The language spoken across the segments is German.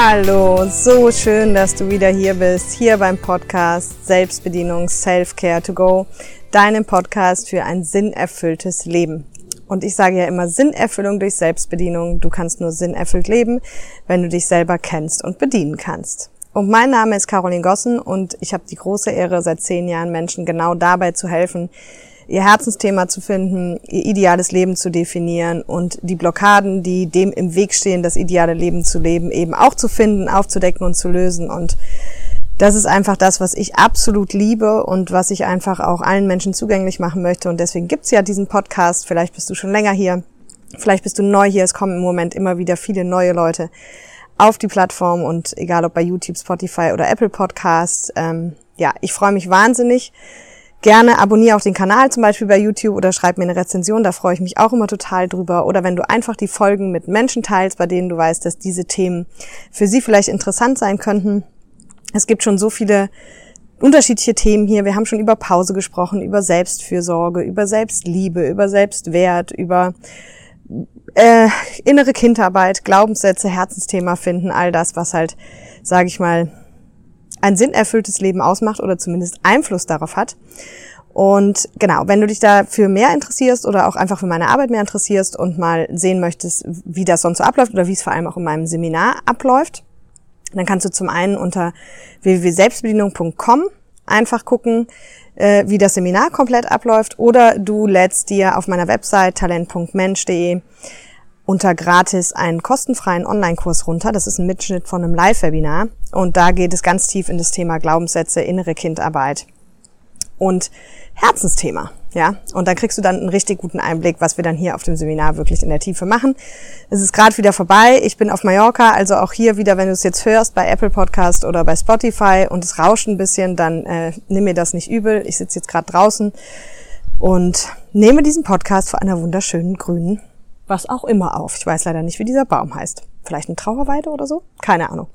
Hallo, so schön, dass du wieder hier bist, hier beim Podcast Selbstbedienung Self-Care to Go, deinem Podcast für ein sinnerfülltes Leben. Und ich sage ja immer Sinnerfüllung durch Selbstbedienung. Du kannst nur sinnerfüllt leben, wenn du dich selber kennst und bedienen kannst. Und mein Name ist Caroline Gossen und ich habe die große Ehre, seit zehn Jahren Menschen genau dabei zu helfen, ihr Herzensthema zu finden, ihr ideales Leben zu definieren und die Blockaden, die dem im Weg stehen, das ideale Leben zu leben, eben auch zu finden, aufzudecken und zu lösen. Und das ist einfach das, was ich absolut liebe und was ich einfach auch allen Menschen zugänglich machen möchte. Und deswegen gibt's ja diesen Podcast. Vielleicht bist du schon länger hier. Vielleicht bist du neu hier. Es kommen im Moment immer wieder viele neue Leute auf die Plattform und egal ob bei YouTube, Spotify oder Apple Podcasts. Ähm, ja, ich freue mich wahnsinnig Gerne abonniere auch den Kanal zum Beispiel bei YouTube oder schreib mir eine Rezension, da freue ich mich auch immer total drüber. Oder wenn du einfach die Folgen mit Menschen teilst, bei denen du weißt, dass diese Themen für sie vielleicht interessant sein könnten. Es gibt schon so viele unterschiedliche Themen hier. Wir haben schon über Pause gesprochen, über Selbstfürsorge, über Selbstliebe, über Selbstwert, über äh, innere Kindarbeit, Glaubenssätze, Herzensthema finden, all das, was halt, sage ich mal, ein sinnerfülltes Leben ausmacht oder zumindest Einfluss darauf hat. Und genau, wenn du dich dafür mehr interessierst oder auch einfach für meine Arbeit mehr interessierst und mal sehen möchtest, wie das sonst so abläuft oder wie es vor allem auch in meinem Seminar abläuft, dann kannst du zum einen unter www.selbstbedienung.com einfach gucken, äh, wie das Seminar komplett abläuft oder du lädst dir auf meiner Website talent.mensch.de unter gratis einen kostenfreien Online-Kurs runter. Das ist ein Mitschnitt von einem Live-Webinar. Und da geht es ganz tief in das Thema Glaubenssätze, innere Kindarbeit und Herzensthema. Ja, und da kriegst du dann einen richtig guten Einblick, was wir dann hier auf dem Seminar wirklich in der Tiefe machen. Es ist gerade wieder vorbei. Ich bin auf Mallorca, also auch hier wieder, wenn du es jetzt hörst, bei Apple Podcast oder bei Spotify und es rauscht ein bisschen, dann äh, nimm mir das nicht übel. Ich sitze jetzt gerade draußen und nehme diesen Podcast vor einer wunderschönen grünen was auch immer auf. Ich weiß leider nicht, wie dieser Baum heißt. Vielleicht eine Trauerweide oder so? Keine Ahnung.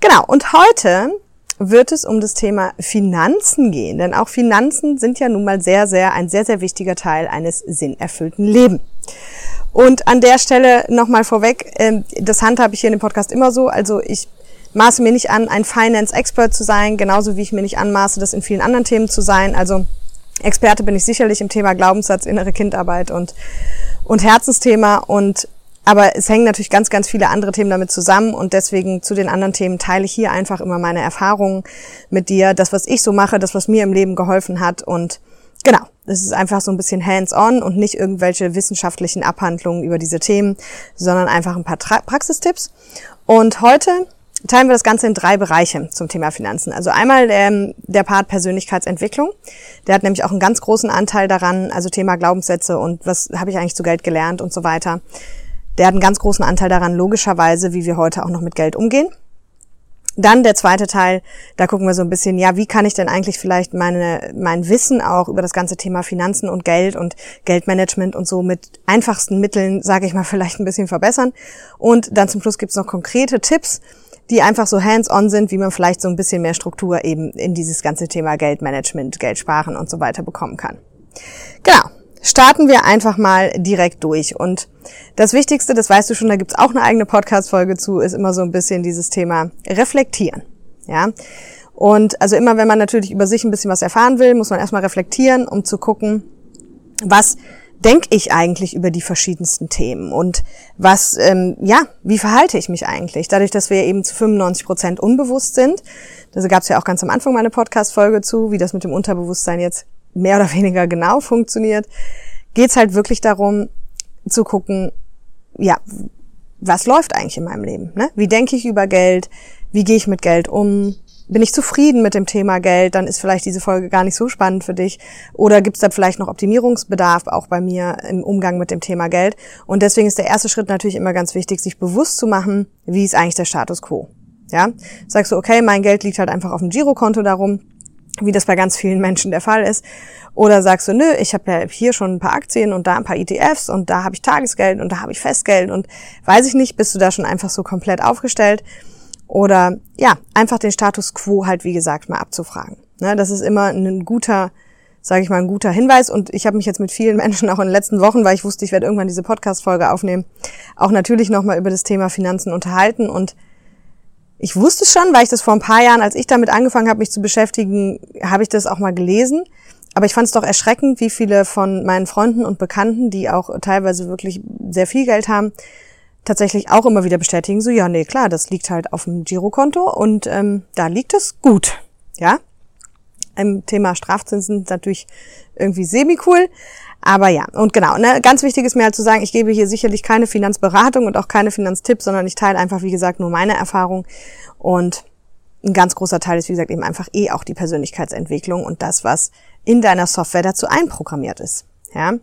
Genau, und heute wird es um das Thema Finanzen gehen, denn auch Finanzen sind ja nun mal sehr, sehr, ein sehr, sehr wichtiger Teil eines sinnerfüllten Lebens. Und an der Stelle nochmal vorweg, ähm, das handhabe ich hier in dem Podcast immer so, also ich maße mir nicht an, ein Finance-Expert zu sein, genauso wie ich mir nicht anmaße, das in vielen anderen Themen zu sein. Also Experte bin ich sicherlich im Thema Glaubenssatz, innere Kindarbeit und und Herzensthema und aber es hängen natürlich ganz, ganz viele andere Themen damit zusammen und deswegen zu den anderen Themen teile ich hier einfach immer meine Erfahrungen mit dir, das, was ich so mache, das, was mir im Leben geholfen hat und genau, es ist einfach so ein bisschen hands-on und nicht irgendwelche wissenschaftlichen Abhandlungen über diese Themen, sondern einfach ein paar Tra Praxistipps. Und heute teilen wir das Ganze in drei Bereiche zum Thema Finanzen. Also einmal ähm, der Part Persönlichkeitsentwicklung. Der hat nämlich auch einen ganz großen Anteil daran, also Thema Glaubenssätze und was habe ich eigentlich zu Geld gelernt und so weiter. Der hat einen ganz großen Anteil daran, logischerweise, wie wir heute auch noch mit Geld umgehen. Dann der zweite Teil, da gucken wir so ein bisschen, ja, wie kann ich denn eigentlich vielleicht meine, mein Wissen auch über das ganze Thema Finanzen und Geld und Geldmanagement und so mit einfachsten Mitteln, sage ich mal, vielleicht ein bisschen verbessern. Und dann zum Schluss gibt's noch konkrete Tipps, die einfach so hands-on sind, wie man vielleicht so ein bisschen mehr Struktur eben in dieses ganze Thema Geldmanagement, Geldsparen und so weiter bekommen kann. Genau. Starten wir einfach mal direkt durch. Und das Wichtigste, das weißt du schon, da gibt's auch eine eigene Podcast-Folge zu, ist immer so ein bisschen dieses Thema Reflektieren. Ja. Und also immer, wenn man natürlich über sich ein bisschen was erfahren will, muss man erstmal reflektieren, um zu gucken, was denke ich eigentlich über die verschiedensten Themen und was, ähm, ja, wie verhalte ich mich eigentlich? Dadurch, dass wir eben zu 95 Prozent unbewusst sind, da gab es ja auch ganz am Anfang meine Podcast-Folge zu, wie das mit dem Unterbewusstsein jetzt mehr oder weniger genau funktioniert, geht's halt wirklich darum zu gucken, ja, was läuft eigentlich in meinem Leben? Ne? Wie denke ich über Geld? Wie gehe ich mit Geld um? Bin ich zufrieden mit dem Thema Geld, dann ist vielleicht diese Folge gar nicht so spannend für dich. Oder gibt es da vielleicht noch Optimierungsbedarf auch bei mir im Umgang mit dem Thema Geld? Und deswegen ist der erste Schritt natürlich immer ganz wichtig, sich bewusst zu machen, wie ist eigentlich der Status quo. Ja, sagst du, okay, mein Geld liegt halt einfach auf dem Girokonto darum, wie das bei ganz vielen Menschen der Fall ist. Oder sagst du, nö, ich habe ja hier schon ein paar Aktien und da ein paar ETFs und da habe ich Tagesgeld und da habe ich Festgeld und weiß ich nicht, bist du da schon einfach so komplett aufgestellt? Oder ja, einfach den Status quo halt, wie gesagt, mal abzufragen. Ne, das ist immer ein guter, sage ich mal, ein guter Hinweis. Und ich habe mich jetzt mit vielen Menschen auch in den letzten Wochen, weil ich wusste, ich werde irgendwann diese Podcast-Folge aufnehmen, auch natürlich nochmal über das Thema Finanzen unterhalten. Und ich wusste schon, weil ich das vor ein paar Jahren, als ich damit angefangen habe, mich zu beschäftigen, habe ich das auch mal gelesen. Aber ich fand es doch erschreckend, wie viele von meinen Freunden und Bekannten, die auch teilweise wirklich sehr viel Geld haben, tatsächlich auch immer wieder bestätigen, so ja, nee, klar, das liegt halt auf dem Girokonto und ähm, da liegt es gut. Ja, im Thema Strafzinsen natürlich irgendwie semi-cool. Aber ja, und genau, ne, ganz wichtig ist mir halt zu sagen, ich gebe hier sicherlich keine Finanzberatung und auch keine Finanztipps, sondern ich teile einfach, wie gesagt, nur meine Erfahrung. Und ein ganz großer Teil ist, wie gesagt, eben einfach eh auch die Persönlichkeitsentwicklung und das, was in deiner Software dazu einprogrammiert ist. Ja,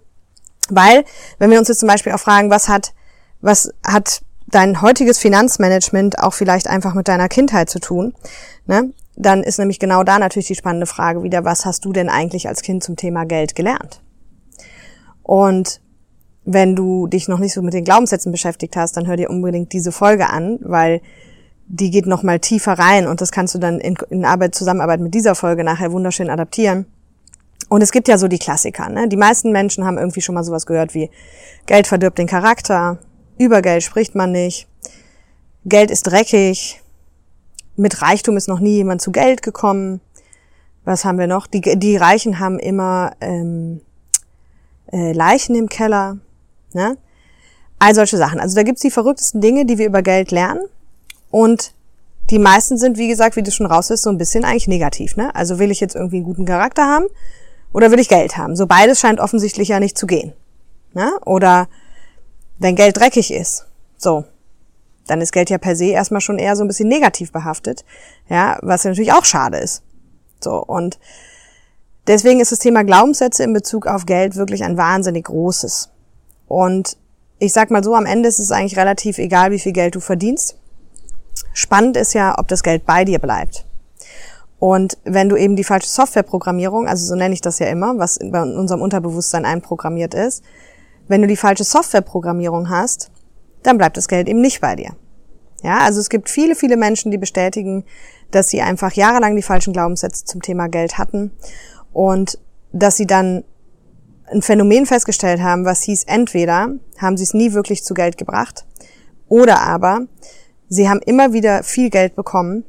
weil, wenn wir uns jetzt zum Beispiel auch fragen, was hat, was hat dein heutiges Finanzmanagement auch vielleicht einfach mit deiner Kindheit zu tun, ne? dann ist nämlich genau da natürlich die spannende Frage wieder, was hast du denn eigentlich als Kind zum Thema Geld gelernt? Und wenn du dich noch nicht so mit den Glaubenssätzen beschäftigt hast, dann hör dir unbedingt diese Folge an, weil die geht noch mal tiefer rein und das kannst du dann in, in Arbeit, Zusammenarbeit mit dieser Folge nachher wunderschön adaptieren. Und es gibt ja so die Klassiker. Ne? Die meisten Menschen haben irgendwie schon mal sowas gehört wie Geld verdirbt den Charakter, über Geld spricht man nicht, Geld ist dreckig, mit Reichtum ist noch nie jemand zu Geld gekommen. Was haben wir noch? Die, die Reichen haben immer ähm, äh, Leichen im Keller. Ne? All solche Sachen. Also da gibt's die verrücktesten Dinge, die wir über Geld lernen. Und die meisten sind, wie gesagt, wie du schon raus ist, so ein bisschen eigentlich negativ. Ne? Also will ich jetzt irgendwie einen guten Charakter haben oder will ich Geld haben? So beides scheint offensichtlich ja nicht zu gehen. Ne? Oder wenn Geld dreckig ist. So. Dann ist Geld ja per se erstmal schon eher so ein bisschen negativ behaftet. Ja, was ja natürlich auch schade ist. So. Und Deswegen ist das Thema Glaubenssätze in Bezug auf Geld wirklich ein wahnsinnig großes. Und ich sag mal so, am Ende ist es eigentlich relativ egal, wie viel Geld du verdienst. Spannend ist ja, ob das Geld bei dir bleibt. Und wenn du eben die falsche Softwareprogrammierung, also so nenne ich das ja immer, was bei unserem Unterbewusstsein einprogrammiert ist, wenn du die falsche Softwareprogrammierung hast, dann bleibt das Geld eben nicht bei dir. Ja, also es gibt viele, viele Menschen, die bestätigen, dass sie einfach jahrelang die falschen Glaubenssätze zum Thema Geld hatten und dass sie dann ein Phänomen festgestellt haben, was hieß, entweder haben sie es nie wirklich zu Geld gebracht oder aber sie haben immer wieder viel Geld bekommen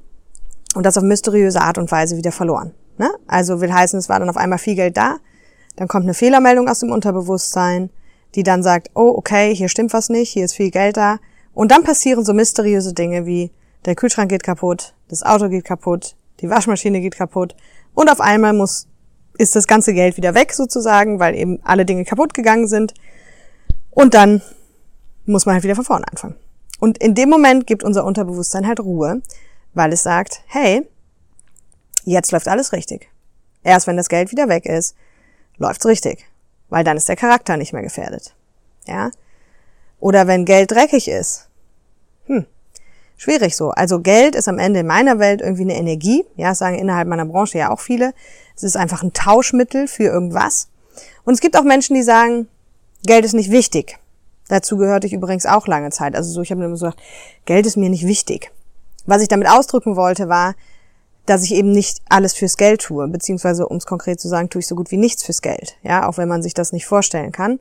und das auf mysteriöse Art und Weise wieder verloren. Ne? Also will heißen, es war dann auf einmal viel Geld da, dann kommt eine Fehlermeldung aus dem Unterbewusstsein, die dann sagt, oh, okay, hier stimmt was nicht, hier ist viel Geld da. Und dann passieren so mysteriöse Dinge wie der Kühlschrank geht kaputt, das Auto geht kaputt, die Waschmaschine geht kaputt und auf einmal muss ist das ganze Geld wieder weg sozusagen, weil eben alle Dinge kaputt gegangen sind. Und dann muss man halt wieder von vorne anfangen. Und in dem Moment gibt unser Unterbewusstsein halt Ruhe, weil es sagt, hey, jetzt läuft alles richtig. Erst wenn das Geld wieder weg ist, läuft's richtig. Weil dann ist der Charakter nicht mehr gefährdet. Ja? Oder wenn Geld dreckig ist. Hm, schwierig so. Also Geld ist am Ende in meiner Welt irgendwie eine Energie. Ja, sagen innerhalb meiner Branche ja auch viele. Es ist einfach ein Tauschmittel für irgendwas. Und es gibt auch Menschen, die sagen, Geld ist nicht wichtig. Dazu gehörte ich übrigens auch lange Zeit. Also so, ich habe immer gesagt, Geld ist mir nicht wichtig. Was ich damit ausdrücken wollte, war, dass ich eben nicht alles fürs Geld tue, beziehungsweise, um es konkret zu sagen, tue ich so gut wie nichts fürs Geld. Ja, auch wenn man sich das nicht vorstellen kann.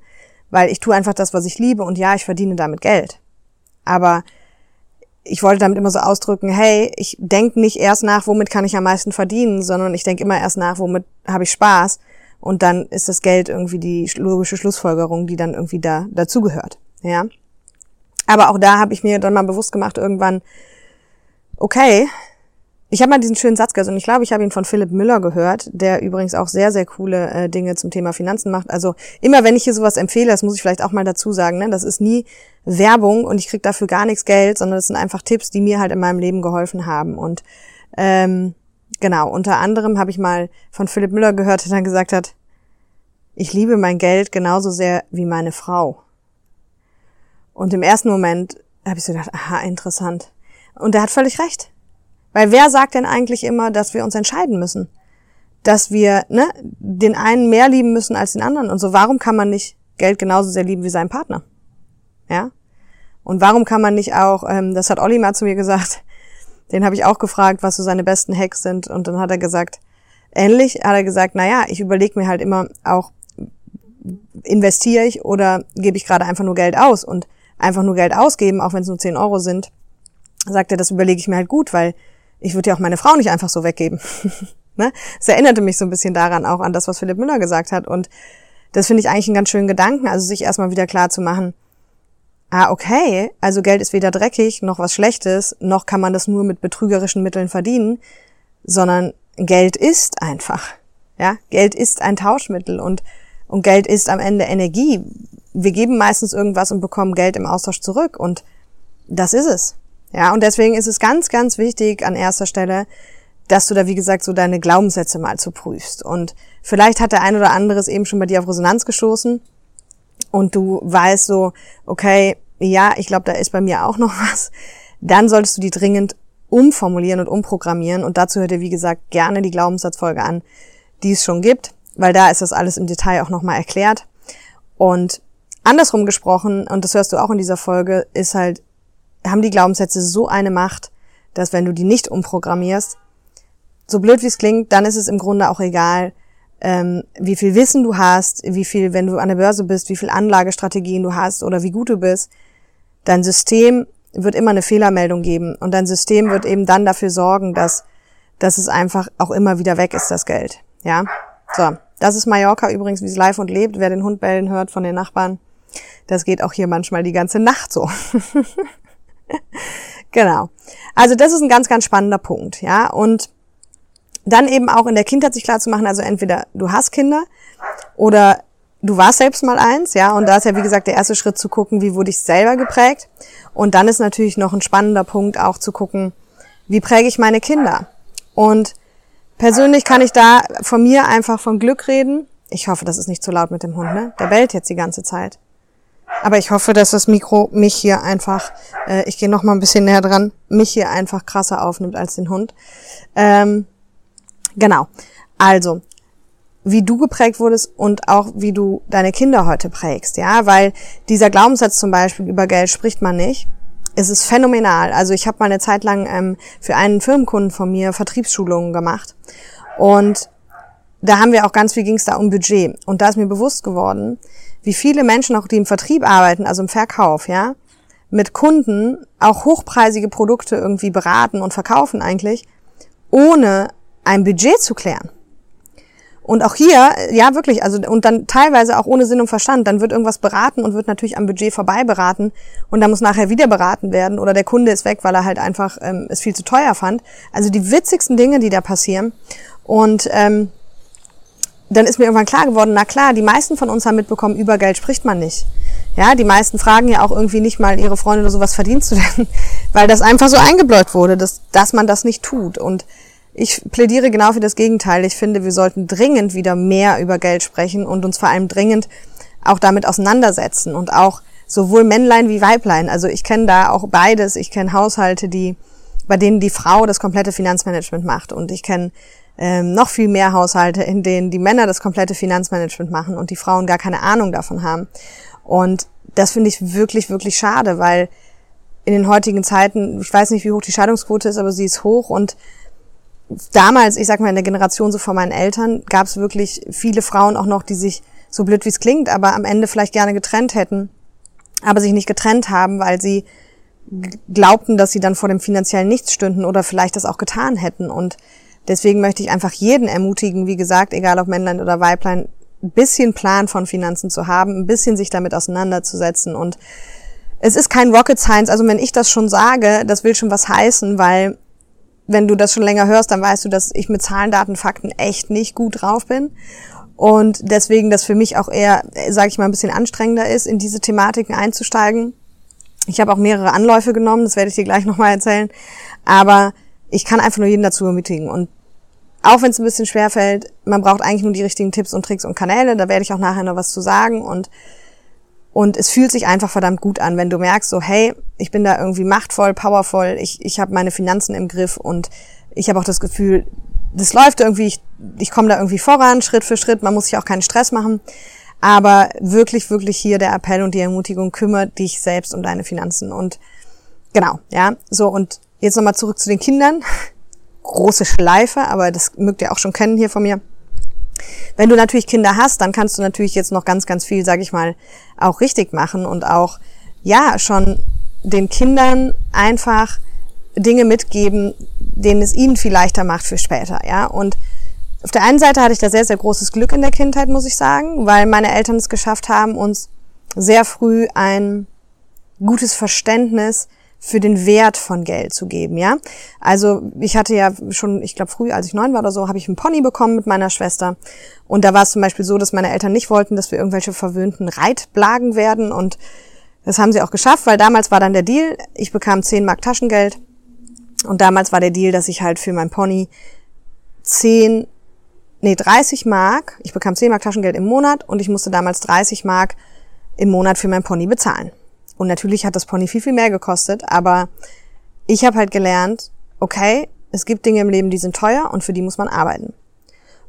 Weil ich tue einfach das, was ich liebe und ja, ich verdiene damit Geld. Aber ich wollte damit immer so ausdrücken, hey, ich denke nicht erst nach, womit kann ich am meisten verdienen, sondern ich denke immer erst nach, womit habe ich Spaß. Und dann ist das Geld irgendwie die logische Schlussfolgerung, die dann irgendwie da dazugehört. Ja. Aber auch da habe ich mir dann mal bewusst gemacht, irgendwann, okay, ich habe mal diesen schönen Satz gehört und ich glaube, ich habe ihn von Philipp Müller gehört, der übrigens auch sehr, sehr coole äh, Dinge zum Thema Finanzen macht. Also immer wenn ich hier sowas empfehle, das muss ich vielleicht auch mal dazu sagen, ne, das ist nie Werbung und ich krieg dafür gar nichts Geld, sondern das sind einfach Tipps, die mir halt in meinem Leben geholfen haben. Und ähm, genau, unter anderem habe ich mal von Philipp Müller gehört, der dann gesagt hat, ich liebe mein Geld genauso sehr wie meine Frau. Und im ersten Moment habe ich so gedacht, aha, interessant. Und er hat völlig recht. Weil wer sagt denn eigentlich immer, dass wir uns entscheiden müssen? Dass wir ne, den einen mehr lieben müssen als den anderen und so. Warum kann man nicht Geld genauso sehr lieben wie seinen Partner? Ja? Und warum kann man nicht auch, ähm, das hat Olli mal zu mir gesagt, den habe ich auch gefragt, was so seine besten Hacks sind. Und dann hat er gesagt, ähnlich hat er gesagt, na ja, ich überlege mir halt immer auch, investiere ich oder gebe ich gerade einfach nur Geld aus? Und einfach nur Geld ausgeben, auch wenn es nur 10 Euro sind, sagt er, das überlege ich mir halt gut, weil ich würde ja auch meine Frau nicht einfach so weggeben. ne? Das erinnerte mich so ein bisschen daran auch an das, was Philipp Müller gesagt hat. Und das finde ich eigentlich einen ganz schönen Gedanken, also sich erstmal wieder klar zu machen, ah, okay, also Geld ist weder dreckig noch was Schlechtes, noch kann man das nur mit betrügerischen Mitteln verdienen, sondern Geld ist einfach. Ja, Geld ist ein Tauschmittel und, und Geld ist am Ende Energie. Wir geben meistens irgendwas und bekommen Geld im Austausch zurück und das ist es. Ja, und deswegen ist es ganz, ganz wichtig an erster Stelle, dass du da, wie gesagt, so deine Glaubenssätze mal zu prüfst. Und vielleicht hat der ein oder andere es eben schon bei dir auf Resonanz gestoßen und du weißt so, okay, ja, ich glaube, da ist bei mir auch noch was. Dann solltest du die dringend umformulieren und umprogrammieren. Und dazu hört ihr, wie gesagt, gerne die Glaubenssatzfolge an, die es schon gibt, weil da ist das alles im Detail auch nochmal erklärt. Und andersrum gesprochen, und das hörst du auch in dieser Folge, ist halt, haben die Glaubenssätze so eine Macht, dass wenn du die nicht umprogrammierst, so blöd wie es klingt, dann ist es im Grunde auch egal, ähm, wie viel Wissen du hast, wie viel, wenn du an der Börse bist, wie viel Anlagestrategien du hast oder wie gut du bist. Dein System wird immer eine Fehlermeldung geben und dein System wird eben dann dafür sorgen, dass, dass es einfach auch immer wieder weg ist, das Geld. Ja, so. Das ist Mallorca übrigens, wie es live und lebt. Wer den Hund bellen hört von den Nachbarn, das geht auch hier manchmal die ganze Nacht so. genau. Also das ist ein ganz, ganz spannender Punkt, ja. Und dann eben auch in der Kindheit sich klar zu machen, also entweder du hast Kinder oder du warst selbst mal eins, ja, und da ist ja wie gesagt der erste Schritt zu gucken, wie wurde ich selber geprägt. Und dann ist natürlich noch ein spannender Punkt auch zu gucken, wie präge ich meine Kinder. Und persönlich kann ich da von mir einfach von Glück reden. Ich hoffe, das ist nicht zu laut mit dem Hund, ne? Der bellt jetzt die ganze Zeit. Aber ich hoffe, dass das Mikro mich hier einfach, äh, ich gehe noch mal ein bisschen näher dran, mich hier einfach krasser aufnimmt als den Hund. Ähm, Genau. Also, wie du geprägt wurdest und auch wie du deine Kinder heute prägst, ja, weil dieser Glaubenssatz zum Beispiel über Geld spricht man nicht. Es ist phänomenal. Also ich habe mal eine Zeit lang ähm, für einen Firmenkunden von mir Vertriebsschulungen gemacht und da haben wir auch ganz viel ging es da um Budget und da ist mir bewusst geworden, wie viele Menschen auch die im Vertrieb arbeiten, also im Verkauf, ja, mit Kunden auch hochpreisige Produkte irgendwie beraten und verkaufen eigentlich, ohne ein Budget zu klären. Und auch hier, ja wirklich, also und dann teilweise auch ohne Sinn und Verstand, dann wird irgendwas beraten und wird natürlich am Budget vorbei beraten und dann muss nachher wieder beraten werden oder der Kunde ist weg, weil er halt einfach ähm, es viel zu teuer fand. Also die witzigsten Dinge, die da passieren. Und ähm, dann ist mir irgendwann klar geworden, na klar, die meisten von uns haben mitbekommen, über Geld spricht man nicht. Ja, die meisten fragen ja auch irgendwie nicht mal ihre Freunde oder sowas verdienst du denn, weil das einfach so eingebläut wurde, dass, dass man das nicht tut. Und ich plädiere genau für das Gegenteil. Ich finde, wir sollten dringend wieder mehr über Geld sprechen und uns vor allem dringend auch damit auseinandersetzen und auch sowohl Männlein wie Weiblein. Also ich kenne da auch beides. Ich kenne Haushalte, die bei denen die Frau das komplette Finanzmanagement macht und ich kenne ähm, noch viel mehr Haushalte, in denen die Männer das komplette Finanzmanagement machen und die Frauen gar keine Ahnung davon haben. Und das finde ich wirklich, wirklich schade, weil in den heutigen Zeiten, ich weiß nicht, wie hoch die Scheidungsquote ist, aber sie ist hoch und damals, ich sag mal in der Generation so von meinen Eltern, gab es wirklich viele Frauen auch noch, die sich, so blöd wie es klingt, aber am Ende vielleicht gerne getrennt hätten, aber sich nicht getrennt haben, weil sie glaubten, dass sie dann vor dem finanziellen Nichts stünden oder vielleicht das auch getan hätten. Und deswegen möchte ich einfach jeden ermutigen, wie gesagt, egal ob Männlein oder Weiblein, ein bisschen Plan von Finanzen zu haben, ein bisschen sich damit auseinanderzusetzen und es ist kein Rocket Science, also wenn ich das schon sage, das will schon was heißen, weil wenn du das schon länger hörst, dann weißt du, dass ich mit Zahlen, Daten, Fakten echt nicht gut drauf bin. Und deswegen das für mich auch eher, sage ich mal, ein bisschen anstrengender ist, in diese Thematiken einzusteigen. Ich habe auch mehrere Anläufe genommen, das werde ich dir gleich nochmal erzählen. Aber ich kann einfach nur jeden dazu ermutigen. Und auch wenn es ein bisschen schwer fällt, man braucht eigentlich nur die richtigen Tipps und Tricks und Kanäle. Da werde ich auch nachher noch was zu sagen. Und und es fühlt sich einfach verdammt gut an, wenn du merkst, so, hey, ich bin da irgendwie machtvoll, powervoll, ich, ich habe meine Finanzen im Griff und ich habe auch das Gefühl, das läuft irgendwie, ich, ich komme da irgendwie voran, Schritt für Schritt, man muss sich auch keinen Stress machen. Aber wirklich, wirklich hier der Appell und die Ermutigung, kümmere dich selbst um deine Finanzen. Und genau, ja, so und jetzt nochmal zurück zu den Kindern. Große Schleife, aber das mögt ihr auch schon kennen hier von mir. Wenn du natürlich Kinder hast, dann kannst du natürlich jetzt noch ganz, ganz viel, sag ich mal, auch richtig machen und auch, ja, schon den Kindern einfach Dinge mitgeben, denen es ihnen viel leichter macht für später, ja. Und auf der einen Seite hatte ich da sehr, sehr großes Glück in der Kindheit, muss ich sagen, weil meine Eltern es geschafft haben, uns sehr früh ein gutes Verständnis für den Wert von Geld zu geben, ja. Also ich hatte ja schon, ich glaube früh, als ich neun war oder so, habe ich einen Pony bekommen mit meiner Schwester. Und da war es zum Beispiel so, dass meine Eltern nicht wollten, dass wir irgendwelche verwöhnten Reitblagen werden. Und das haben sie auch geschafft, weil damals war dann der Deal, ich bekam 10 Mark Taschengeld. Und damals war der Deal, dass ich halt für mein Pony 10, nee, 30 Mark, ich bekam 10 Mark Taschengeld im Monat und ich musste damals 30 Mark im Monat für mein Pony bezahlen. Und natürlich hat das Pony viel, viel mehr gekostet, aber ich habe halt gelernt, okay, es gibt Dinge im Leben, die sind teuer und für die muss man arbeiten.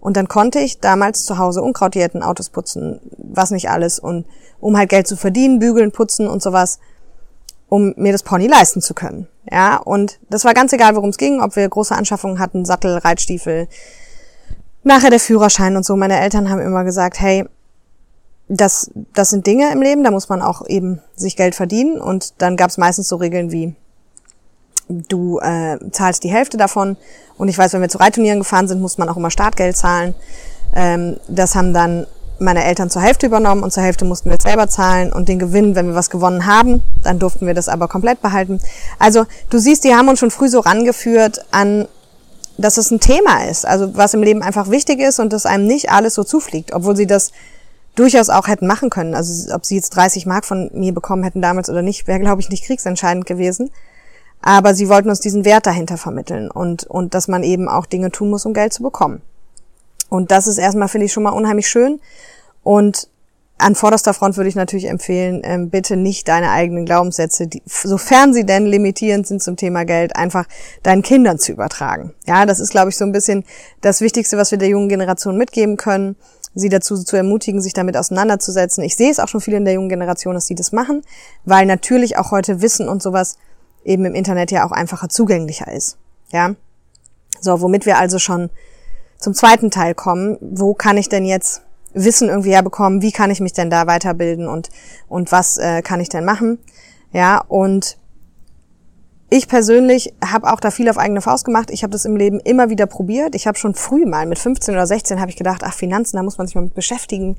Und dann konnte ich damals zu Hause Unkraut jäten, Autos putzen, was nicht alles, und um halt Geld zu verdienen, bügeln, putzen und sowas, um mir das Pony leisten zu können. Ja, und das war ganz egal, worum es ging, ob wir große Anschaffungen hatten, Sattel, Reitstiefel, nachher der Führerschein und so. Meine Eltern haben immer gesagt, hey, das, das sind Dinge im Leben, da muss man auch eben sich Geld verdienen und dann gab es meistens so Regeln wie du äh, zahlst die Hälfte davon und ich weiß, wenn wir zu Reitturnieren gefahren sind, muss man auch immer Startgeld zahlen. Ähm, das haben dann meine Eltern zur Hälfte übernommen und zur Hälfte mussten wir selber zahlen und den Gewinn, wenn wir was gewonnen haben, dann durften wir das aber komplett behalten. Also du siehst, die haben uns schon früh so rangeführt an, dass es ein Thema ist, also was im Leben einfach wichtig ist und dass einem nicht alles so zufliegt, obwohl sie das durchaus auch hätten machen können. Also ob sie jetzt 30 Mark von mir bekommen hätten damals oder nicht, wäre, glaube ich, nicht kriegsentscheidend gewesen. Aber sie wollten uns diesen Wert dahinter vermitteln und, und dass man eben auch Dinge tun muss, um Geld zu bekommen. Und das ist erstmal, finde ich, schon mal unheimlich schön. Und an vorderster Front würde ich natürlich empfehlen, ähm, bitte nicht deine eigenen Glaubenssätze, die, sofern sie denn limitierend sind zum Thema Geld, einfach deinen Kindern zu übertragen. Ja, das ist, glaube ich, so ein bisschen das Wichtigste, was wir der jungen Generation mitgeben können sie dazu zu ermutigen, sich damit auseinanderzusetzen. Ich sehe es auch schon viele in der jungen Generation, dass sie das machen, weil natürlich auch heute Wissen und sowas eben im Internet ja auch einfacher zugänglicher ist. Ja. So, womit wir also schon zum zweiten Teil kommen. Wo kann ich denn jetzt Wissen irgendwie herbekommen? Wie kann ich mich denn da weiterbilden und, und was äh, kann ich denn machen? Ja, und ich persönlich habe auch da viel auf eigene Faust gemacht. Ich habe das im Leben immer wieder probiert. Ich habe schon früh mal mit 15 oder 16 habe ich gedacht, ach Finanzen, da muss man sich mal mit beschäftigen.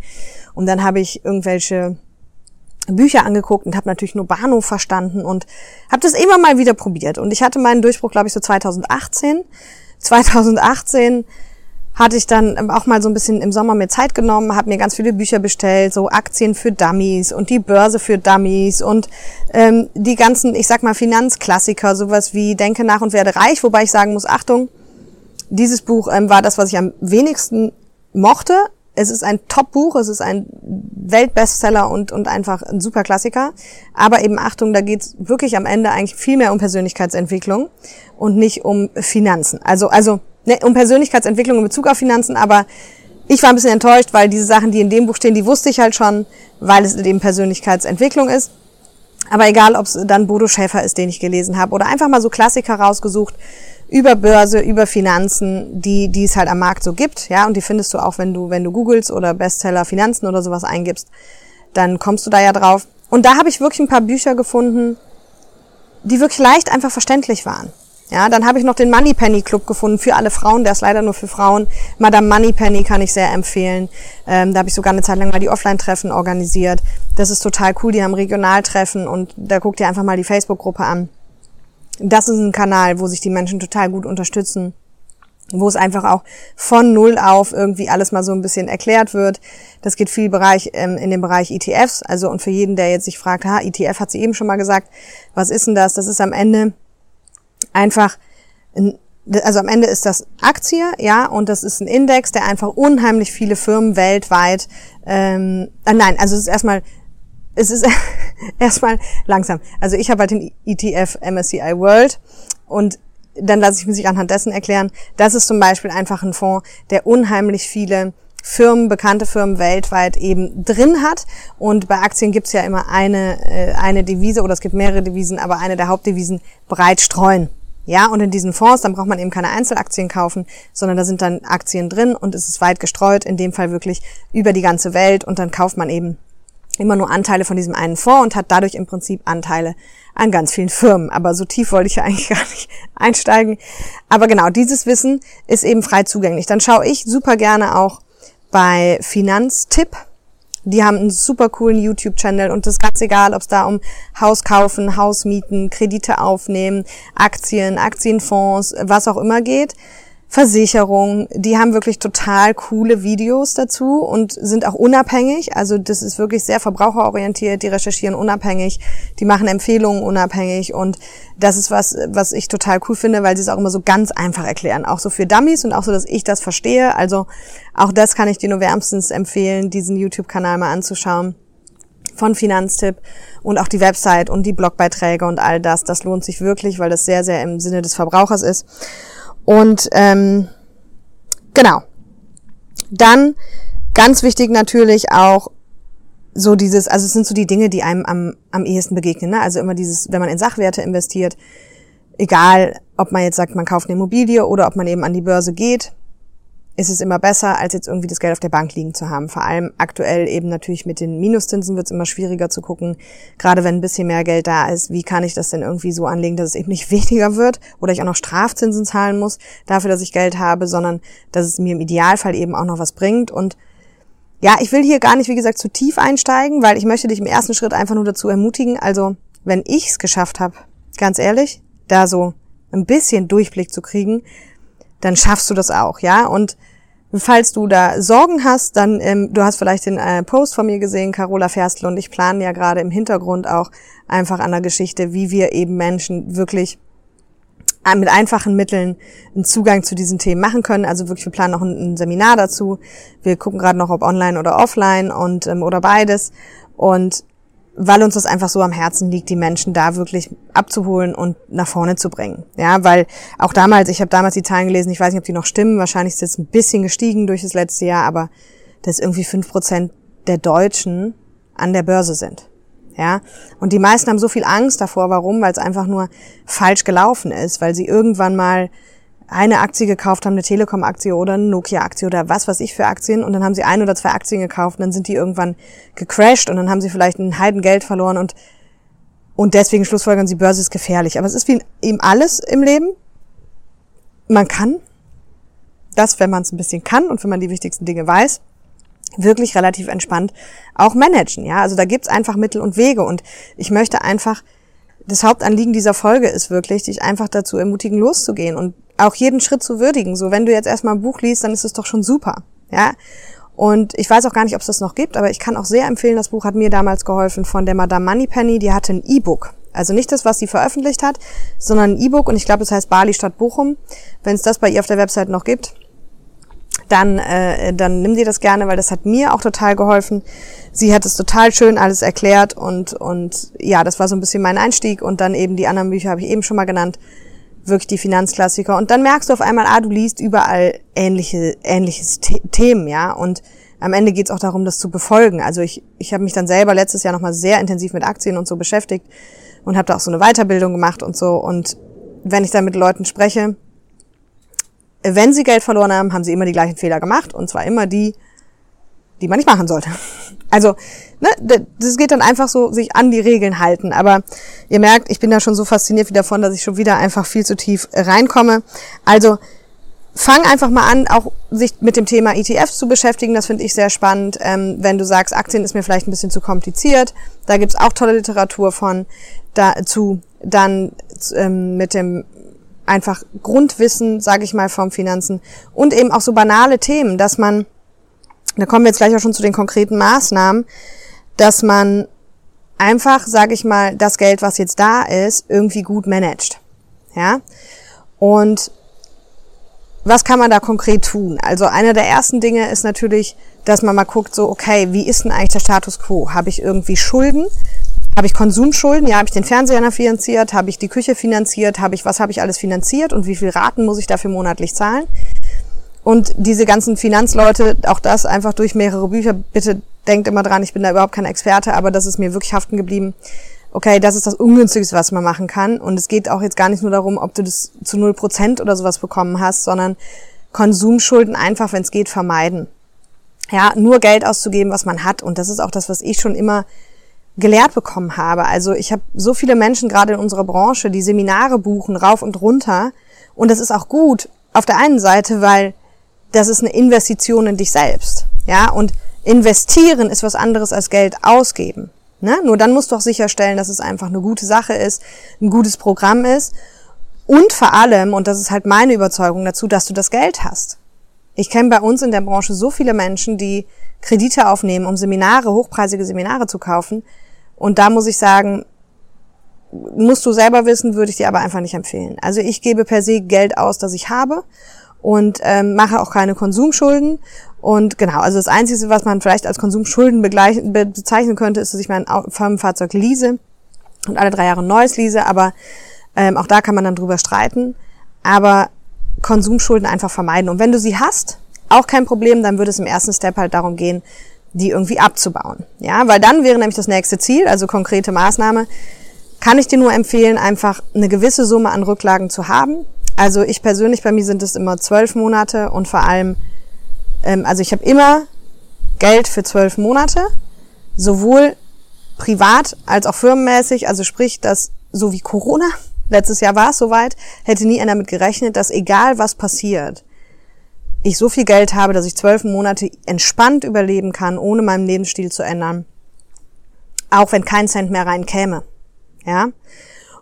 Und dann habe ich irgendwelche Bücher angeguckt und habe natürlich nur Bahnhof verstanden und habe das immer mal wieder probiert. Und ich hatte meinen Durchbruch, glaube ich, so 2018. 2018 hatte ich dann auch mal so ein bisschen im Sommer mir Zeit genommen, habe mir ganz viele Bücher bestellt, so Aktien für Dummies und die Börse für Dummies und ähm, die ganzen, ich sag mal, Finanzklassiker, sowas wie Denke nach und werde reich, wobei ich sagen muss, Achtung, dieses Buch ähm, war das, was ich am wenigsten mochte. Es ist ein Top-Buch, es ist ein Weltbestseller und, und einfach ein super Klassiker. Aber eben Achtung, da geht's wirklich am Ende eigentlich viel mehr um Persönlichkeitsentwicklung und nicht um Finanzen. Also, also ne, um Persönlichkeitsentwicklung in Bezug auf Finanzen, aber ich war ein bisschen enttäuscht, weil diese Sachen, die in dem Buch stehen, die wusste ich halt schon, weil es eben Persönlichkeitsentwicklung ist. Aber egal, ob es dann Bodo Schäfer ist, den ich gelesen habe, oder einfach mal so Klassiker rausgesucht über Börse, über Finanzen, die, die es halt am Markt so gibt, ja, und die findest du auch, wenn du, wenn du googelst oder Bestseller Finanzen oder sowas eingibst, dann kommst du da ja drauf. Und da habe ich wirklich ein paar Bücher gefunden, die wirklich leicht einfach verständlich waren. Ja, dann habe ich noch den Moneypenny Club gefunden für alle Frauen. Der ist leider nur für Frauen. Madame Moneypenny kann ich sehr empfehlen. Ähm, da habe ich sogar eine Zeit lang mal die Offline-Treffen organisiert. Das ist total cool. Die haben Regionaltreffen und da guckt ihr einfach mal die Facebook-Gruppe an. Das ist ein Kanal, wo sich die Menschen total gut unterstützen wo es einfach auch von null auf irgendwie alles mal so ein bisschen erklärt wird. Das geht viel Bereich ähm, in dem Bereich ETFs. Also und für jeden, der jetzt sich fragt, ha, ETF hat sie eben schon mal gesagt, was ist denn das? Das ist am Ende einfach, also am Ende ist das Aktie, ja, und das ist ein Index, der einfach unheimlich viele Firmen weltweit, ähm, äh, nein, also es ist erstmal, es ist erstmal langsam. Also ich habe halt den ETF MSCI World und dann lasse ich mich anhand dessen erklären. Das ist zum Beispiel einfach ein Fonds, der unheimlich viele Firmen, bekannte Firmen weltweit eben drin hat. Und bei Aktien gibt's ja immer eine, äh, eine Devise oder es gibt mehrere Devisen, aber eine der Hauptdevisen breit streuen. Ja, und in diesen Fonds, dann braucht man eben keine Einzelaktien kaufen, sondern da sind dann Aktien drin und es ist weit gestreut, in dem Fall wirklich über die ganze Welt und dann kauft man eben immer nur Anteile von diesem einen Fonds und hat dadurch im Prinzip Anteile an ganz vielen Firmen. Aber so tief wollte ich ja eigentlich gar nicht einsteigen. Aber genau, dieses Wissen ist eben frei zugänglich. Dann schaue ich super gerne auch bei Finanztipp. Die haben einen super coolen YouTube-Channel und das ist ganz egal, ob es da um Haus kaufen, Haus mieten, Kredite aufnehmen, Aktien, Aktienfonds, was auch immer geht. Versicherung, die haben wirklich total coole Videos dazu und sind auch unabhängig. Also das ist wirklich sehr verbraucherorientiert. Die recherchieren unabhängig, die machen Empfehlungen unabhängig und das ist was, was ich total cool finde, weil sie es auch immer so ganz einfach erklären. Auch so für Dummies und auch so, dass ich das verstehe. Also auch das kann ich dir nur wärmstens empfehlen, diesen YouTube-Kanal mal anzuschauen von Finanztipp und auch die Website und die Blogbeiträge und all das. Das lohnt sich wirklich, weil das sehr, sehr im Sinne des Verbrauchers ist. Und ähm, genau. Dann ganz wichtig natürlich auch so dieses, also es sind so die Dinge, die einem am, am ehesten begegnen. Ne? Also immer dieses, wenn man in Sachwerte investiert, egal ob man jetzt sagt, man kauft eine Immobilie oder ob man eben an die Börse geht, ist es immer besser, als jetzt irgendwie das Geld auf der Bank liegen zu haben. Vor allem aktuell eben natürlich mit den Minuszinsen wird es immer schwieriger zu gucken, gerade wenn ein bisschen mehr Geld da ist, wie kann ich das denn irgendwie so anlegen, dass es eben nicht weniger wird oder ich auch noch Strafzinsen zahlen muss dafür, dass ich Geld habe, sondern dass es mir im Idealfall eben auch noch was bringt. Und ja, ich will hier gar nicht, wie gesagt, zu tief einsteigen, weil ich möchte dich im ersten Schritt einfach nur dazu ermutigen. Also, wenn ich es geschafft habe, ganz ehrlich, da so ein bisschen Durchblick zu kriegen, dann schaffst du das auch, ja. Und falls du da Sorgen hast, dann, ähm, du hast vielleicht den äh, Post von mir gesehen, Carola Ferstl, und ich plane ja gerade im Hintergrund auch einfach an der Geschichte, wie wir eben Menschen wirklich äh, mit einfachen Mitteln einen Zugang zu diesen Themen machen können. Also wirklich, wir planen noch ein, ein Seminar dazu. Wir gucken gerade noch, ob online oder offline und ähm, oder beides. Und weil uns das einfach so am Herzen liegt, die Menschen da wirklich abzuholen und nach vorne zu bringen. Ja, weil auch damals, ich habe damals die Zahlen gelesen, ich weiß nicht, ob die noch stimmen, wahrscheinlich ist jetzt ein bisschen gestiegen durch das letzte Jahr, aber dass irgendwie fünf Prozent der Deutschen an der Börse sind. Ja, und die meisten haben so viel Angst davor. Warum? Weil es einfach nur falsch gelaufen ist, weil sie irgendwann mal eine Aktie gekauft haben, eine Telekom-Aktie oder eine Nokia-Aktie oder was weiß ich für Aktien und dann haben sie ein oder zwei Aktien gekauft und dann sind die irgendwann gecrashed und dann haben sie vielleicht ein halben Geld verloren und und deswegen schlussfolgern sie, Börse ist gefährlich. Aber es ist wie eben alles im Leben. Man kann das, wenn man es ein bisschen kann und wenn man die wichtigsten Dinge weiß, wirklich relativ entspannt auch managen. Ja, also da gibt's einfach Mittel und Wege und ich möchte einfach das Hauptanliegen dieser Folge ist wirklich, dich einfach dazu ermutigen, loszugehen und auch jeden Schritt zu würdigen. So, wenn du jetzt erstmal ein Buch liest, dann ist es doch schon super. Ja. Und ich weiß auch gar nicht, ob es das noch gibt, aber ich kann auch sehr empfehlen, das Buch hat mir damals geholfen von der Madame Moneypenny, die hatte ein E-Book. Also nicht das, was sie veröffentlicht hat, sondern ein E-Book und ich glaube, es heißt Bali statt Bochum. Wenn es das bei ihr auf der Website noch gibt, dann, äh, dann nimm dir das gerne, weil das hat mir auch total geholfen. Sie hat es total schön alles erklärt und, und ja, das war so ein bisschen mein Einstieg und dann eben die anderen Bücher habe ich eben schon mal genannt wirklich die Finanzklassiker. Und dann merkst du auf einmal, ah, du liest überall ähnliche, ähnliches The Themen, ja. Und am Ende geht's auch darum, das zu befolgen. Also ich, ich habe mich dann selber letztes Jahr nochmal sehr intensiv mit Aktien und so beschäftigt und habe da auch so eine Weiterbildung gemacht und so. Und wenn ich dann mit Leuten spreche, wenn sie Geld verloren haben, haben sie immer die gleichen Fehler gemacht. Und zwar immer die, die man nicht machen sollte. Also, ne, das geht dann einfach so, sich an die Regeln halten. Aber ihr merkt, ich bin da schon so fasziniert wieder davon, dass ich schon wieder einfach viel zu tief reinkomme. Also, fang einfach mal an, auch sich mit dem Thema ETFs zu beschäftigen. Das finde ich sehr spannend. Ähm, wenn du sagst, Aktien ist mir vielleicht ein bisschen zu kompliziert, da gibt's auch tolle Literatur von dazu. Dann ähm, mit dem einfach Grundwissen, sage ich mal, vom Finanzen und eben auch so banale Themen, dass man da kommen wir jetzt gleich auch schon zu den konkreten Maßnahmen, dass man einfach, sage ich mal, das Geld, was jetzt da ist, irgendwie gut managt. Ja? Und was kann man da konkret tun? Also einer der ersten Dinge ist natürlich, dass man mal guckt, so, okay, wie ist denn eigentlich der Status quo? Habe ich irgendwie Schulden? Habe ich Konsumschulden? Ja, habe ich den Fernseher finanziert? Habe ich die Küche finanziert? Habe ich, was habe ich alles finanziert? Und wie viel Raten muss ich dafür monatlich zahlen? Und diese ganzen Finanzleute, auch das einfach durch mehrere Bücher, bitte denkt immer dran, ich bin da überhaupt kein Experte, aber das ist mir wirklich haften geblieben. Okay, das ist das Ungünstigste, was man machen kann. Und es geht auch jetzt gar nicht nur darum, ob du das zu null Prozent oder sowas bekommen hast, sondern Konsumschulden einfach, wenn es geht, vermeiden. ja, nur Geld auszugeben, was man hat. Und das ist auch das, was ich schon immer gelehrt bekommen habe. Also ich habe so viele Menschen gerade in unserer Branche, die Seminare buchen, rauf und runter. Und das ist auch gut auf der einen Seite, weil das ist eine Investition in dich selbst. Ja, und investieren ist was anderes als Geld ausgeben. Ne? Nur dann musst du auch sicherstellen, dass es einfach eine gute Sache ist, ein gutes Programm ist. Und vor allem, und das ist halt meine Überzeugung dazu, dass du das Geld hast. Ich kenne bei uns in der Branche so viele Menschen, die Kredite aufnehmen, um Seminare, hochpreisige Seminare zu kaufen. Und da muss ich sagen, musst du selber wissen, würde ich dir aber einfach nicht empfehlen. Also ich gebe per se Geld aus, das ich habe und ähm, mache auch keine Konsumschulden. Und genau, also das Einzige, was man vielleicht als Konsumschulden bezeichnen könnte, ist, dass ich mein Firmenfahrzeug lease und alle drei Jahre ein neues lease, aber ähm, auch da kann man dann drüber streiten. Aber Konsumschulden einfach vermeiden. Und wenn du sie hast, auch kein Problem, dann würde es im ersten Step halt darum gehen, die irgendwie abzubauen. Ja, weil dann wäre nämlich das nächste Ziel, also konkrete Maßnahme, kann ich dir nur empfehlen, einfach eine gewisse Summe an Rücklagen zu haben. Also ich persönlich, bei mir sind es immer zwölf Monate und vor allem, ähm, also ich habe immer Geld für zwölf Monate, sowohl privat als auch firmenmäßig, also sprich, dass so wie Corona, letztes Jahr war es soweit, hätte nie einer damit gerechnet, dass egal was passiert, ich so viel Geld habe, dass ich zwölf Monate entspannt überleben kann, ohne meinen Lebensstil zu ändern. Auch wenn kein Cent mehr reinkäme. Ja.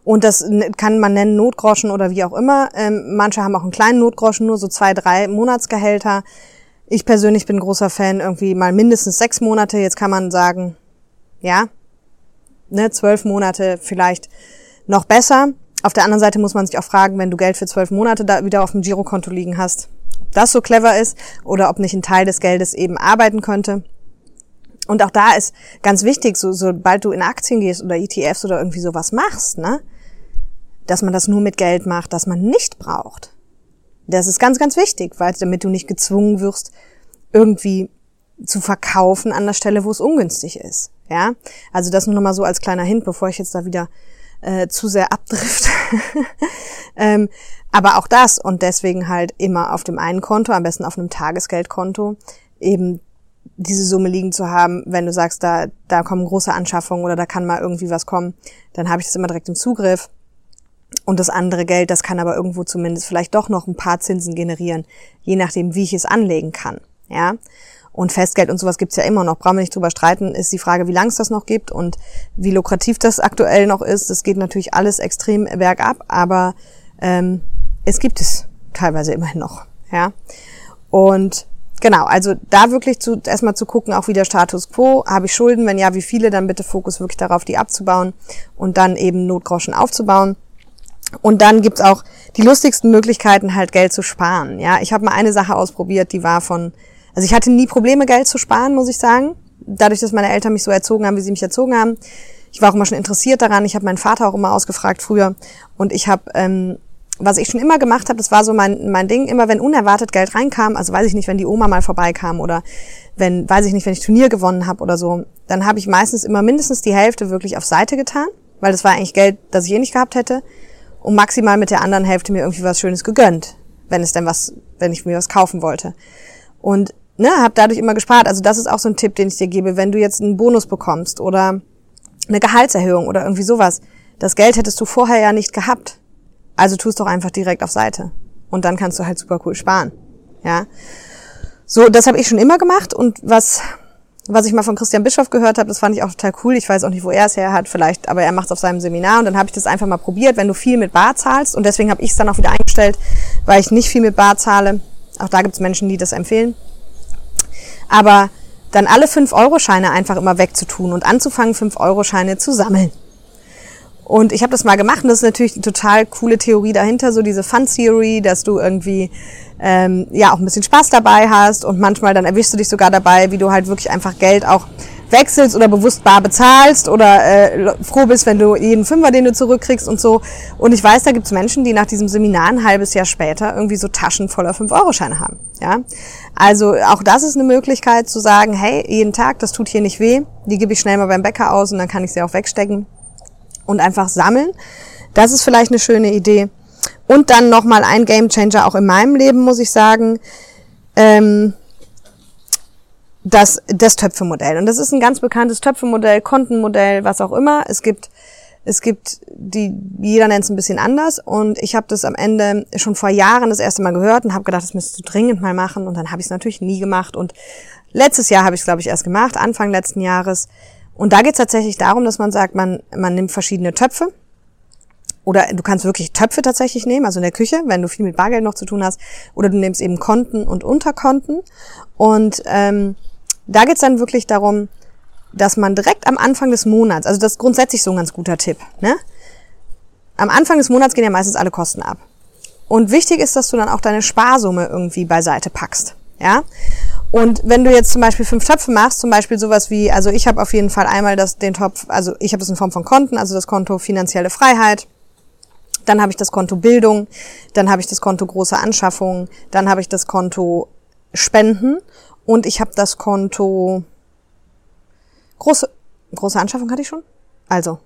Und das kann man nennen Notgroschen oder wie auch immer. Ähm, manche haben auch einen kleinen Notgroschen, nur so zwei, drei Monatsgehälter. Ich persönlich bin großer Fan, irgendwie mal mindestens sechs Monate. Jetzt kann man sagen, ja, ne, zwölf Monate vielleicht noch besser. Auf der anderen Seite muss man sich auch fragen, wenn du Geld für zwölf Monate da wieder auf dem Girokonto liegen hast, ob das so clever ist oder ob nicht ein Teil des Geldes eben arbeiten könnte. Und auch da ist ganz wichtig, so, sobald du in Aktien gehst oder ETFs oder irgendwie sowas machst, ne, dass man das nur mit Geld macht, das man nicht braucht. Das ist ganz, ganz wichtig, weil damit du nicht gezwungen wirst, irgendwie zu verkaufen an der Stelle, wo es ungünstig ist. Ja, also das nur noch mal so als kleiner Hint, bevor ich jetzt da wieder äh, zu sehr abdrift. ähm, aber auch das und deswegen halt immer auf dem einen Konto, am besten auf einem Tagesgeldkonto, eben diese Summe liegen zu haben, wenn du sagst, da, da kommen große Anschaffungen oder da kann mal irgendwie was kommen, dann habe ich das immer direkt im Zugriff. Und das andere Geld, das kann aber irgendwo zumindest vielleicht doch noch ein paar Zinsen generieren, je nachdem, wie ich es anlegen kann. Ja. Und Festgeld und sowas gibt's ja immer noch. Brauchen wir nicht drüber streiten. Ist die Frage, wie lang es das noch gibt und wie lukrativ das aktuell noch ist. Das geht natürlich alles extrem bergab, aber ähm, es gibt es teilweise immerhin noch. Ja. Und genau, also da wirklich zu, erstmal zu gucken, auch wie der Status quo. Habe ich Schulden? Wenn ja, wie viele? Dann bitte Fokus wirklich darauf, die abzubauen und dann eben Notgroschen aufzubauen. Und dann gibt's auch die lustigsten Möglichkeiten, halt Geld zu sparen. Ja, ich habe mal eine Sache ausprobiert, die war von, also ich hatte nie Probleme, Geld zu sparen, muss ich sagen. Dadurch, dass meine Eltern mich so erzogen haben, wie sie mich erzogen haben. Ich war auch immer schon interessiert daran. Ich habe meinen Vater auch immer ausgefragt früher. Und ich habe, ähm, was ich schon immer gemacht habe, das war so mein, mein Ding, immer wenn unerwartet Geld reinkam, also weiß ich nicht, wenn die Oma mal vorbeikam oder wenn, weiß ich nicht, wenn ich Turnier gewonnen habe oder so, dann habe ich meistens immer mindestens die Hälfte wirklich auf Seite getan, weil das war eigentlich Geld, das ich eh nicht gehabt hätte und maximal mit der anderen Hälfte mir irgendwie was Schönes gegönnt, wenn es denn was, wenn ich mir was kaufen wollte. Und ne, habe dadurch immer gespart. Also das ist auch so ein Tipp, den ich dir gebe, wenn du jetzt einen Bonus bekommst oder eine Gehaltserhöhung oder irgendwie sowas. Das Geld hättest du vorher ja nicht gehabt. Also tust doch einfach direkt auf Seite und dann kannst du halt super cool sparen. Ja. So, das habe ich schon immer gemacht und was was ich mal von Christian Bischof gehört habe, das fand ich auch total cool. Ich weiß auch nicht, wo er es her hat, vielleicht, aber er macht es auf seinem Seminar und dann habe ich das einfach mal probiert, wenn du viel mit Bar zahlst und deswegen habe ich es dann auch wieder eingestellt, weil ich nicht viel mit Bar zahle. Auch da gibt es Menschen, die das empfehlen. Aber dann alle 5-Euro-Scheine einfach immer wegzutun und anzufangen, 5-Euro-Scheine zu sammeln. Und ich habe das mal gemacht und das ist natürlich eine total coole Theorie dahinter, so diese Fun Theory, dass du irgendwie ähm, ja auch ein bisschen Spaß dabei hast und manchmal dann erwischst du dich sogar dabei, wie du halt wirklich einfach Geld auch wechselst oder bewusst bar bezahlst oder äh, froh bist, wenn du jeden Fünfer, den du zurückkriegst und so. Und ich weiß, da gibt's Menschen, die nach diesem Seminar ein halbes Jahr später irgendwie so Taschen voller 5-Euro-Scheine haben. Ja, Also auch das ist eine Möglichkeit zu sagen, hey, jeden Tag, das tut hier nicht weh, die gebe ich schnell mal beim Bäcker aus und dann kann ich sie auch wegstecken und einfach sammeln. Das ist vielleicht eine schöne Idee. Und dann nochmal ein Gamechanger auch in meinem Leben, muss ich sagen. Ähm, das, das Töpfemodell. Und das ist ein ganz bekanntes Töpfemodell, Kontenmodell, was auch immer. Es gibt, es gibt die, jeder nennt es ein bisschen anders. Und ich habe das am Ende schon vor Jahren das erste Mal gehört und habe gedacht, das müsstest du dringend mal machen. Und dann habe ich es natürlich nie gemacht. Und letztes Jahr habe ich es, glaube ich, erst gemacht, Anfang letzten Jahres. Und da geht es tatsächlich darum, dass man sagt, man, man nimmt verschiedene Töpfe. Oder du kannst wirklich Töpfe tatsächlich nehmen, also in der Küche, wenn du viel mit Bargeld noch zu tun hast. Oder du nimmst eben Konten und Unterkonten. Und ähm, da geht's dann wirklich darum, dass man direkt am Anfang des Monats, also das ist grundsätzlich so ein ganz guter Tipp, ne? Am Anfang des Monats gehen ja meistens alle Kosten ab. Und wichtig ist, dass du dann auch deine Sparsumme irgendwie beiseite packst, ja? Und wenn du jetzt zum Beispiel fünf Töpfe machst, zum Beispiel sowas wie, also ich habe auf jeden Fall einmal das, den Topf, also ich habe das in Form von Konten, also das Konto finanzielle Freiheit, dann habe ich das Konto Bildung, dann habe ich das Konto große Anschaffungen, dann habe ich das Konto Spenden. Und ich habe das Konto große, große Anschaffung hatte ich schon? Also,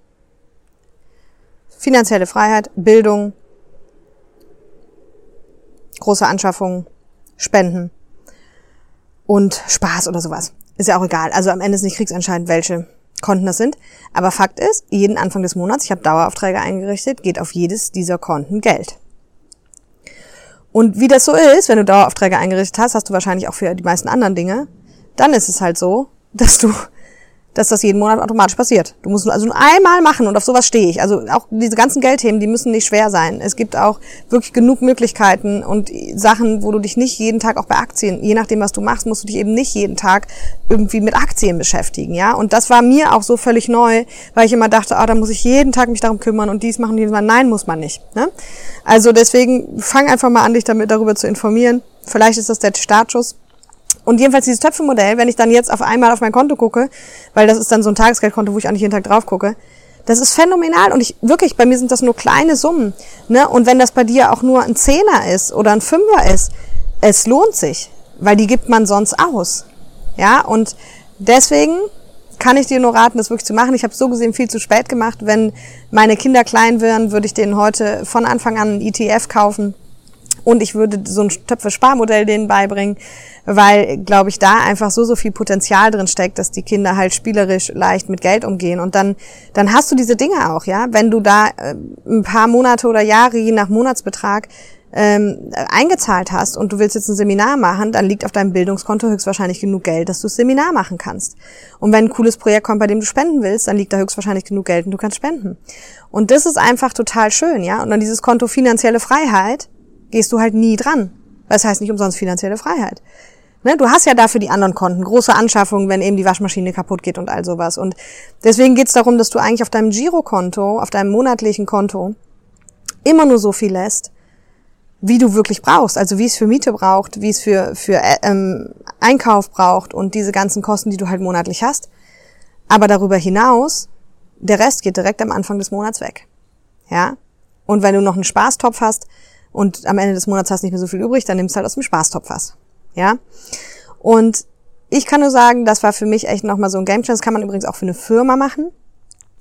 finanzielle Freiheit, Bildung, große Anschaffung, Spenden und Spaß oder sowas. Ist ja auch egal. Also am Ende ist nicht kriegsentscheidend, welche Konten das sind. Aber Fakt ist, jeden Anfang des Monats, ich habe Daueraufträge eingerichtet, geht auf jedes dieser Konten Geld. Und wie das so ist, wenn du Daueraufträge eingerichtet hast, hast du wahrscheinlich auch für die meisten anderen Dinge, dann ist es halt so, dass du dass das jeden Monat automatisch passiert. Du musst also nur einmal machen und auf sowas stehe ich. Also auch diese ganzen Geldthemen, die müssen nicht schwer sein. Es gibt auch wirklich genug Möglichkeiten und Sachen, wo du dich nicht jeden Tag auch bei Aktien, je nachdem was du machst, musst du dich eben nicht jeden Tag irgendwie mit Aktien beschäftigen, ja. Und das war mir auch so völlig neu, weil ich immer dachte, ah, da muss ich jeden Tag mich darum kümmern und dies machen, dies machen. Nein, muss man nicht. Ne? Also deswegen fang einfach mal an, dich damit darüber zu informieren. Vielleicht ist das der Startschuss. Und jedenfalls dieses Töpfemodell, wenn ich dann jetzt auf einmal auf mein Konto gucke, weil das ist dann so ein Tagesgeldkonto, wo ich auch nicht jeden Tag drauf gucke, das ist phänomenal und ich wirklich, bei mir sind das nur kleine Summen. Ne? Und wenn das bei dir auch nur ein Zehner ist oder ein Fünfer ist, es lohnt sich, weil die gibt man sonst aus. Ja, und deswegen kann ich dir nur raten, das wirklich zu machen. Ich habe so gesehen viel zu spät gemacht. Wenn meine Kinder klein wären, würde ich denen heute von Anfang an ein ETF kaufen und ich würde so ein Töpfe-Sparmodell denen beibringen, weil, glaube ich, da einfach so, so viel Potenzial drin steckt, dass die Kinder halt spielerisch leicht mit Geld umgehen. Und dann, dann hast du diese Dinge auch, ja. Wenn du da äh, ein paar Monate oder Jahre, je nach Monatsbetrag, ähm, eingezahlt hast und du willst jetzt ein Seminar machen, dann liegt auf deinem Bildungskonto höchstwahrscheinlich genug Geld, dass du das Seminar machen kannst. Und wenn ein cooles Projekt kommt, bei dem du spenden willst, dann liegt da höchstwahrscheinlich genug Geld und du kannst spenden. Und das ist einfach total schön, ja. Und dann dieses Konto finanzielle Freiheit, gehst du halt nie dran. Das heißt nicht umsonst finanzielle Freiheit. Ne, du hast ja dafür die anderen Konten, große Anschaffungen, wenn eben die Waschmaschine kaputt geht und all sowas. Und deswegen geht's darum, dass du eigentlich auf deinem Girokonto, auf deinem monatlichen Konto, immer nur so viel lässt, wie du wirklich brauchst. Also wie es für Miete braucht, wie es für, für äh, ähm, Einkauf braucht und diese ganzen Kosten, die du halt monatlich hast. Aber darüber hinaus, der Rest geht direkt am Anfang des Monats weg. Ja? Und wenn du noch einen Spaßtopf hast, und am Ende des Monats hast du nicht mehr so viel übrig, dann nimmst du halt aus dem Spaßtopf was. Ja? Und ich kann nur sagen, das war für mich echt nochmal so ein Game Changer. Das kann man übrigens auch für eine Firma machen.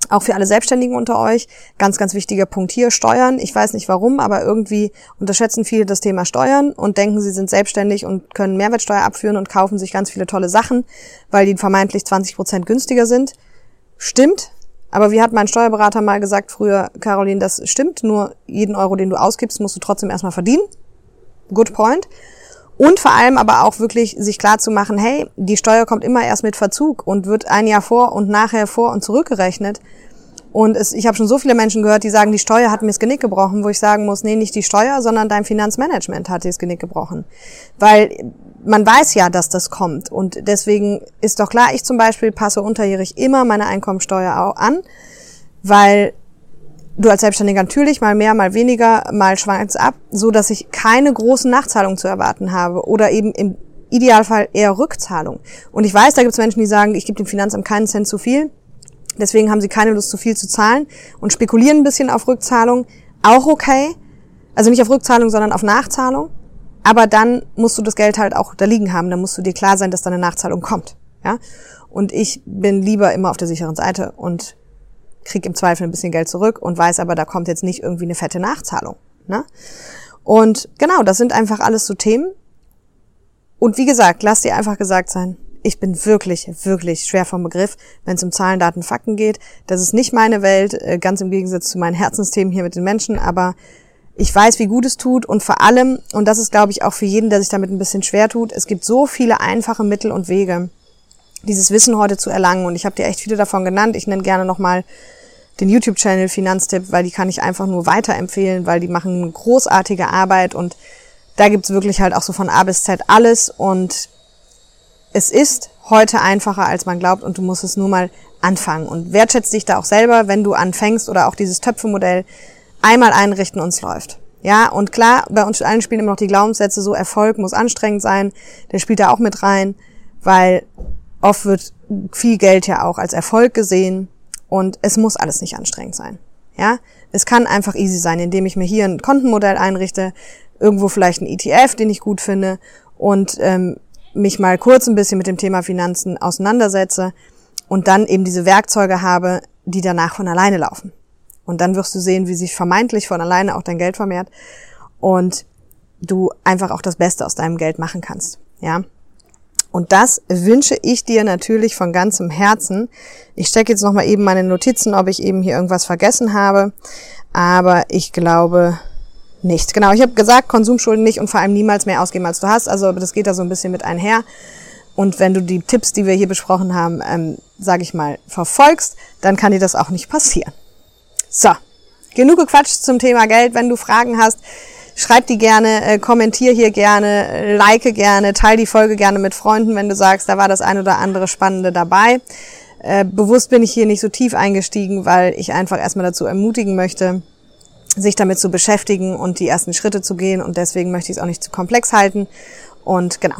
Auch für alle Selbstständigen unter euch. Ganz, ganz wichtiger Punkt hier, Steuern. Ich weiß nicht warum, aber irgendwie unterschätzen viele das Thema Steuern und denken, sie sind selbstständig und können Mehrwertsteuer abführen und kaufen sich ganz viele tolle Sachen, weil die vermeintlich 20 Prozent günstiger sind. Stimmt, aber wie hat mein Steuerberater mal gesagt früher, Caroline, das stimmt, nur jeden Euro, den du ausgibst, musst du trotzdem erstmal verdienen. Good point. Und vor allem aber auch wirklich sich klar zu machen, hey, die Steuer kommt immer erst mit Verzug und wird ein Jahr vor und nachher vor und zurückgerechnet. Und es, ich habe schon so viele Menschen gehört, die sagen, die Steuer hat mir das Genick gebrochen, wo ich sagen muss, nee, nicht die Steuer, sondern dein Finanzmanagement hat dir das Genick gebrochen. Weil man weiß ja, dass das kommt. Und deswegen ist doch klar, ich zum Beispiel passe unterjährig immer meine Einkommensteuer auch an, weil du als Selbstständiger natürlich mal mehr, mal weniger, mal schwankt ab, so dass ich keine großen Nachzahlungen zu erwarten habe oder eben im Idealfall eher Rückzahlung. Und ich weiß, da gibt es Menschen, die sagen, ich gebe dem Finanzamt keinen Cent zu viel. Deswegen haben sie keine Lust, zu viel zu zahlen und spekulieren ein bisschen auf Rückzahlung. Auch okay. Also nicht auf Rückzahlung, sondern auf Nachzahlung. Aber dann musst du das Geld halt auch da liegen haben. Dann musst du dir klar sein, dass da eine Nachzahlung kommt. Ja? Und ich bin lieber immer auf der sicheren Seite und krieg im Zweifel ein bisschen Geld zurück und weiß aber, da kommt jetzt nicht irgendwie eine fette Nachzahlung. Ne? Und genau, das sind einfach alles so Themen. Und wie gesagt, lass dir einfach gesagt sein, ich bin wirklich, wirklich schwer vom Begriff, wenn es um Zahlen, Daten, Fakten geht. Das ist nicht meine Welt, äh, ganz im Gegensatz zu meinen Herzensthemen hier mit den Menschen, aber ich weiß, wie gut es tut und vor allem, und das ist, glaube ich, auch für jeden, der sich damit ein bisschen schwer tut, es gibt so viele einfache Mittel und Wege, dieses Wissen heute zu erlangen. Und ich habe dir echt viele davon genannt. Ich nenne gerne nochmal den YouTube-Channel Finanztipp, weil die kann ich einfach nur weiterempfehlen, weil die machen großartige Arbeit und da gibt's wirklich halt auch so von A bis Z alles und es ist heute einfacher, als man glaubt und du musst es nur mal anfangen und wertschätzt dich da auch selber, wenn du anfängst oder auch dieses Töpfemodell einmal einrichten und es läuft. Ja, und klar, bei uns allen spielen immer noch die Glaubenssätze, so Erfolg muss anstrengend sein, der spielt da auch mit rein, weil oft wird viel Geld ja auch als Erfolg gesehen und es muss alles nicht anstrengend sein. Ja, es kann einfach easy sein, indem ich mir hier ein Kontenmodell einrichte, irgendwo vielleicht ein ETF, den ich gut finde und ähm, mich mal kurz ein bisschen mit dem Thema Finanzen auseinandersetze und dann eben diese Werkzeuge habe, die danach von alleine laufen. Und dann wirst du sehen, wie sich vermeintlich von alleine auch dein Geld vermehrt und du einfach auch das Beste aus deinem Geld machen kannst. Ja. Und das wünsche ich dir natürlich von ganzem Herzen. Ich stecke jetzt nochmal eben meine Notizen, ob ich eben hier irgendwas vergessen habe. Aber ich glaube nicht. Genau, ich habe gesagt, Konsumschulden nicht und vor allem niemals mehr ausgeben, als du hast. Also das geht da so ein bisschen mit einher. Und wenn du die Tipps, die wir hier besprochen haben, ähm, sage ich mal, verfolgst, dann kann dir das auch nicht passieren. So, genug gequatscht zum Thema Geld. Wenn du Fragen hast, schreib die gerne, äh, kommentier hier gerne, like gerne, teil die Folge gerne mit Freunden, wenn du sagst, da war das ein oder andere Spannende dabei. Äh, bewusst bin ich hier nicht so tief eingestiegen, weil ich einfach erstmal dazu ermutigen möchte, sich damit zu beschäftigen und die ersten Schritte zu gehen. Und deswegen möchte ich es auch nicht zu komplex halten. Und genau.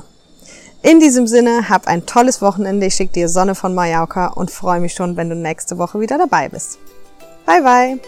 In diesem Sinne, hab ein tolles Wochenende. Ich schicke dir Sonne von Mallorca und freue mich schon, wenn du nächste Woche wieder dabei bist. Bye bye!